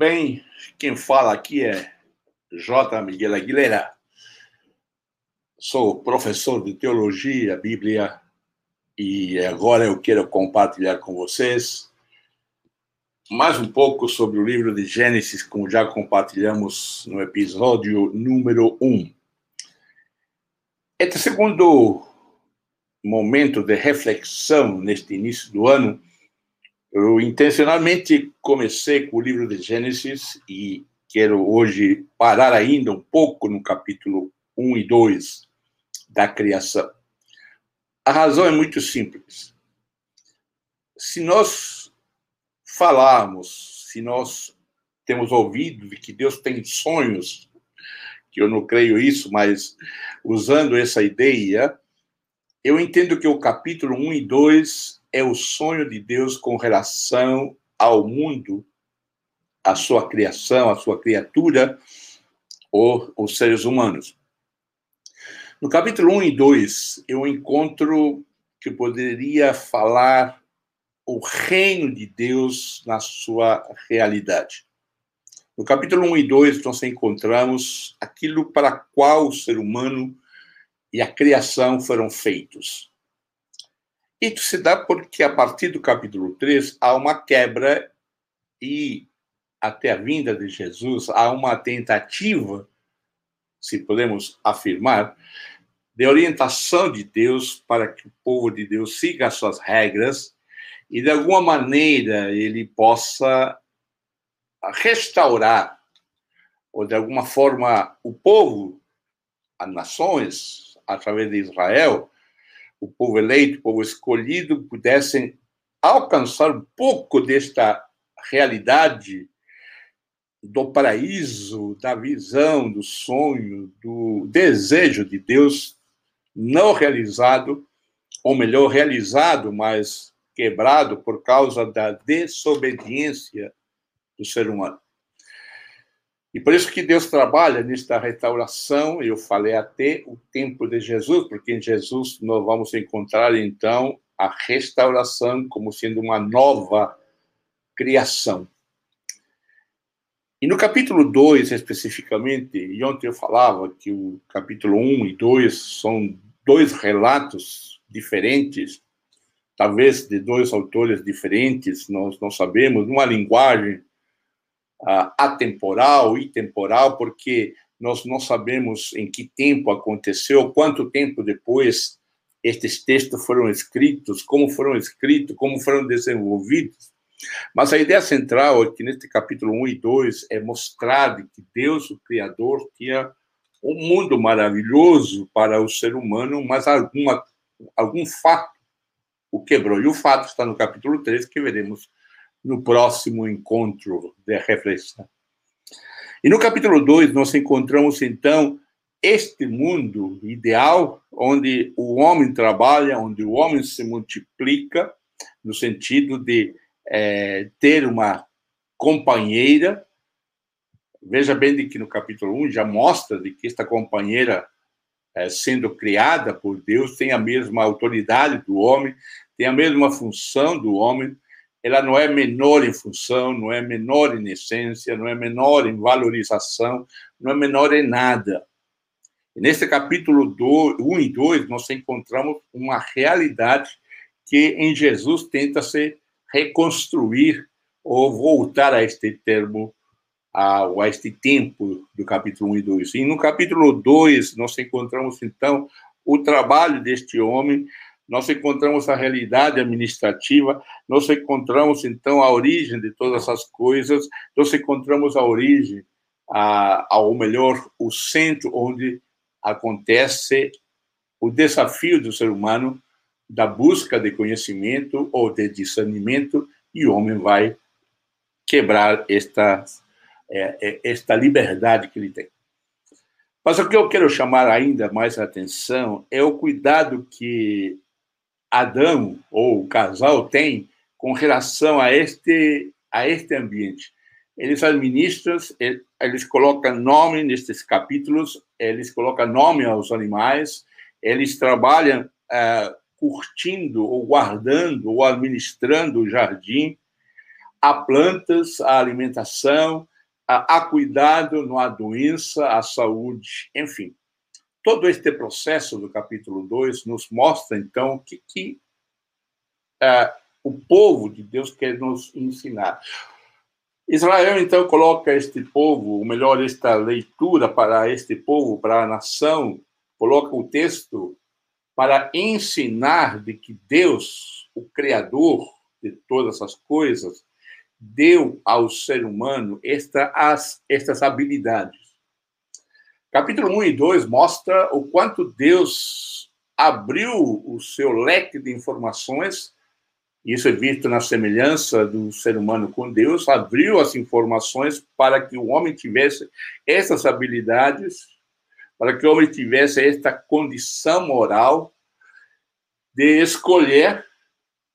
Bem? Quem fala aqui é J. Miguel Aguilera. Sou professor de teologia, Bíblia, e agora eu quero compartilhar com vocês mais um pouco sobre o livro de Gênesis, como já compartilhamos no episódio número 1. Este segundo momento de reflexão neste início do ano eu intencionalmente comecei com o livro de Gênesis e quero hoje parar ainda um pouco no capítulo 1 e 2 da criação. A razão é muito simples. Se nós falarmos, se nós temos ouvido de que Deus tem sonhos, que eu não creio isso, mas usando essa ideia, eu entendo que o capítulo 1 e 2 é o sonho de Deus com relação ao mundo, à sua criação, à sua criatura, ou os seres humanos. No capítulo 1 e 2, eu encontro que poderia falar o reino de Deus na sua realidade. No capítulo 1 e 2, nós encontramos aquilo para qual o ser humano e a criação foram feitos. Isso se dá porque, a partir do capítulo 3, há uma quebra e, até a vinda de Jesus, há uma tentativa, se podemos afirmar, de orientação de Deus para que o povo de Deus siga as suas regras e, de alguma maneira, ele possa restaurar, ou de alguma forma, o povo, as nações, através de Israel, o povo eleito, o povo escolhido, pudessem alcançar um pouco desta realidade do paraíso, da visão, do sonho, do desejo de Deus não realizado, ou melhor, realizado, mas quebrado por causa da desobediência do ser humano. E por isso que Deus trabalha nesta restauração, eu falei até o tempo de Jesus, porque em Jesus nós vamos encontrar então a restauração como sendo uma nova criação. E no capítulo 2, especificamente, e ontem eu falava que o capítulo 1 um e 2 são dois relatos diferentes, talvez de dois autores diferentes, nós não sabemos, uma linguagem atemporal e temporal, porque nós não sabemos em que tempo aconteceu, quanto tempo depois estes textos foram escritos, como foram escritos, como foram desenvolvidos. Mas a ideia central aqui neste capítulo 1 e 2 é mostrar que Deus, o Criador, tinha um mundo maravilhoso para o ser humano, mas alguma, algum fato o quebrou. E o fato está no capítulo 3, que veremos no próximo encontro de reflexão. E no capítulo 2, nós encontramos, então, este mundo ideal, onde o homem trabalha, onde o homem se multiplica, no sentido de é, ter uma companheira. Veja bem de que no capítulo 1 já mostra de que esta companheira, é, sendo criada por Deus, tem a mesma autoridade do homem, tem a mesma função do homem, ela não é menor em função, não é menor em essência, não é menor em valorização, não é menor em nada. E neste capítulo 1 e 2, nós encontramos uma realidade que em Jesus tenta se reconstruir ou voltar a este termo, a, a este tempo do capítulo 1 e 2. E no capítulo 2, nós encontramos, então, o trabalho deste homem nós encontramos a realidade administrativa, nós encontramos, então, a origem de todas essas coisas, nós encontramos a origem, a, ou melhor, o centro onde acontece o desafio do ser humano da busca de conhecimento ou de discernimento, e o homem vai quebrar esta, é, é, esta liberdade que ele tem. Mas o que eu quero chamar ainda mais a atenção é o cuidado que Adão ou o casal tem com relação a este a este ambiente. Eles administram, eles colocam nome nestes capítulos, eles colocam nome aos animais, eles trabalham uh, curtindo ou guardando ou administrando o jardim. há plantas, há alimentação, há cuidado, não há doença, há saúde, enfim. Todo este processo do capítulo 2 nos mostra, então, que, que uh, o povo de Deus quer nos ensinar. Israel, então, coloca este povo, ou melhor, esta leitura para este povo, para a nação, coloca o texto para ensinar de que Deus, o Criador de todas as coisas, deu ao ser humano esta, as, estas habilidades. Capítulo 1 e 2 mostra o quanto Deus abriu o seu leque de informações, isso é visto na semelhança do ser humano com Deus, abriu as informações para que o homem tivesse essas habilidades, para que o homem tivesse esta condição moral de escolher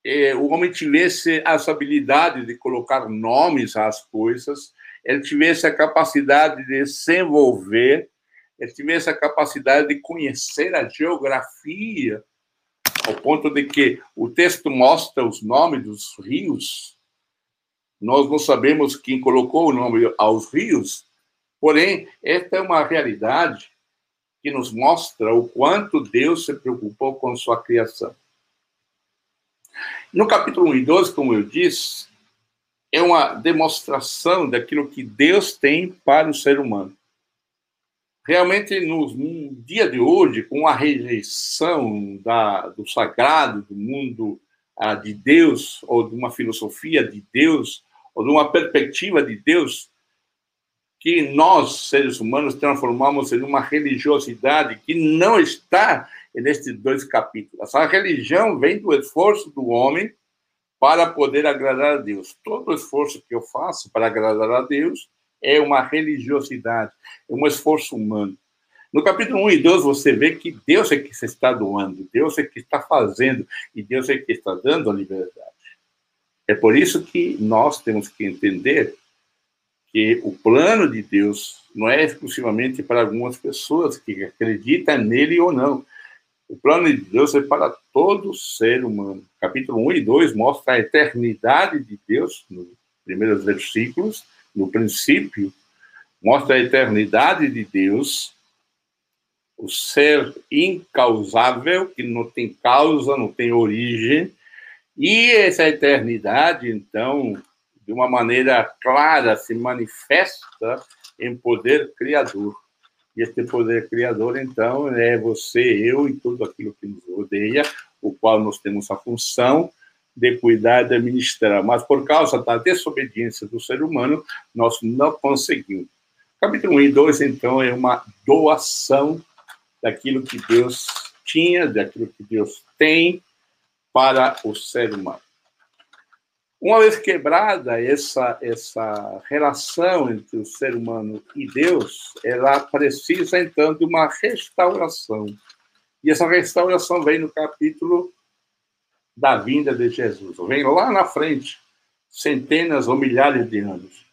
eh, o homem tivesse essa habilidade de colocar nomes às coisas, ele tivesse a capacidade de se ele tivesse a capacidade de conhecer a geografia, ao ponto de que o texto mostra os nomes dos rios. Nós não sabemos quem colocou o nome aos rios, porém, esta é uma realidade que nos mostra o quanto Deus se preocupou com sua criação. No capítulo 1 e 12, como eu disse, é uma demonstração daquilo que Deus tem para o ser humano. Realmente, no, no dia de hoje, com a rejeição da, do sagrado, do mundo ah, de Deus, ou de uma filosofia de Deus, ou de uma perspectiva de Deus, que nós, seres humanos, transformamos em uma religiosidade que não está nestes dois capítulos. A religião vem do esforço do homem para poder agradar a Deus. Todo esforço que eu faço para agradar a Deus é uma religiosidade, é um esforço humano. No capítulo 1 e 2, você vê que Deus é que se está doando, Deus é que está fazendo, e Deus é que está dando a liberdade. É por isso que nós temos que entender que o plano de Deus não é exclusivamente para algumas pessoas que acreditam nele ou não. O plano de Deus é para todo ser humano. Capítulo 1 e 2 mostra a eternidade de Deus, nos primeiros versículos, no princípio, mostra a eternidade de Deus, o ser incausável, que não tem causa, não tem origem, e essa eternidade, então, de uma maneira clara, se manifesta em poder criador. E este poder criador, então, é você, eu e tudo aquilo que nos rodeia, o qual nós temos a função de cuidar e de administrar. Mas por causa da desobediência do ser humano, nós não conseguimos. Capítulo 1 e 2, então, é uma doação daquilo que Deus tinha, daquilo que Deus tem para o ser humano. Uma vez quebrada essa, essa relação entre o ser humano e Deus, ela precisa, então, de uma restauração. E essa restauração vem no capítulo da vinda de Jesus. Vem lá na frente, centenas ou milhares de anos.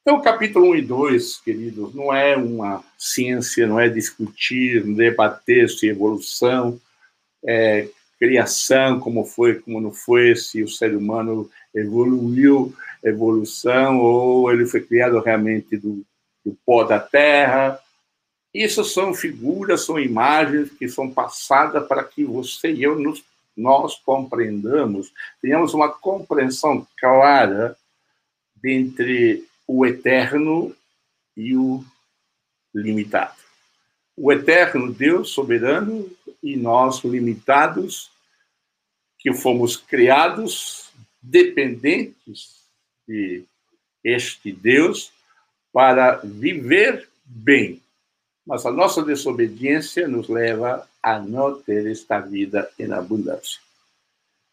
Então, capítulo 1 e 2, queridos, não é uma ciência, não é discutir, debater se evolução, é, criação, como foi, como não foi, se o ser humano evoluiu, evolução, ou ele foi criado realmente do, do pó da terra. Isso são figuras, são imagens que são passadas para que você e eu nos, nós compreendamos, tenhamos uma compreensão clara entre o eterno e o limitado. O eterno Deus soberano e nós limitados que fomos criados dependentes de este Deus para viver bem. Mas a nossa desobediência nos leva a não ter esta vida em abundância.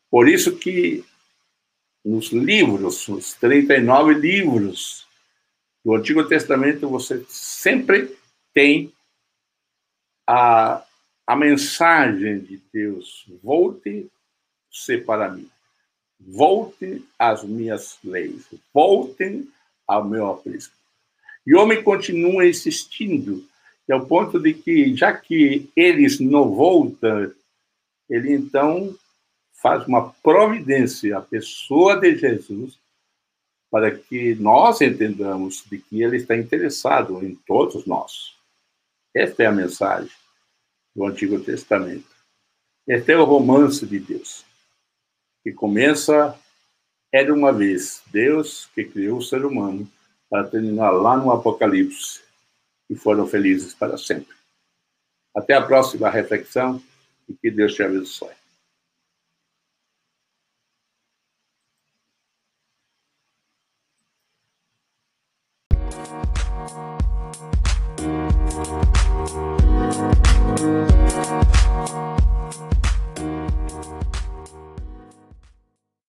Por isso que nos livros, nos 39 livros do Antigo Testamento, você sempre tem a, a mensagem de Deus: volte ser para mim. Voltem às minhas leis, voltem ao meu aprisco. E o homem continua insistindo, ao ponto de que, já que eles não voltam, ele então faz uma providência, a pessoa de Jesus, para que nós entendamos de que ele está interessado em todos nós. Esta é a mensagem do Antigo Testamento. Este é o romance de Deus, que começa era uma vez Deus que criou o ser humano para terminar lá no Apocalipse e foram felizes para sempre. Até a próxima reflexão e que Deus te abençoe.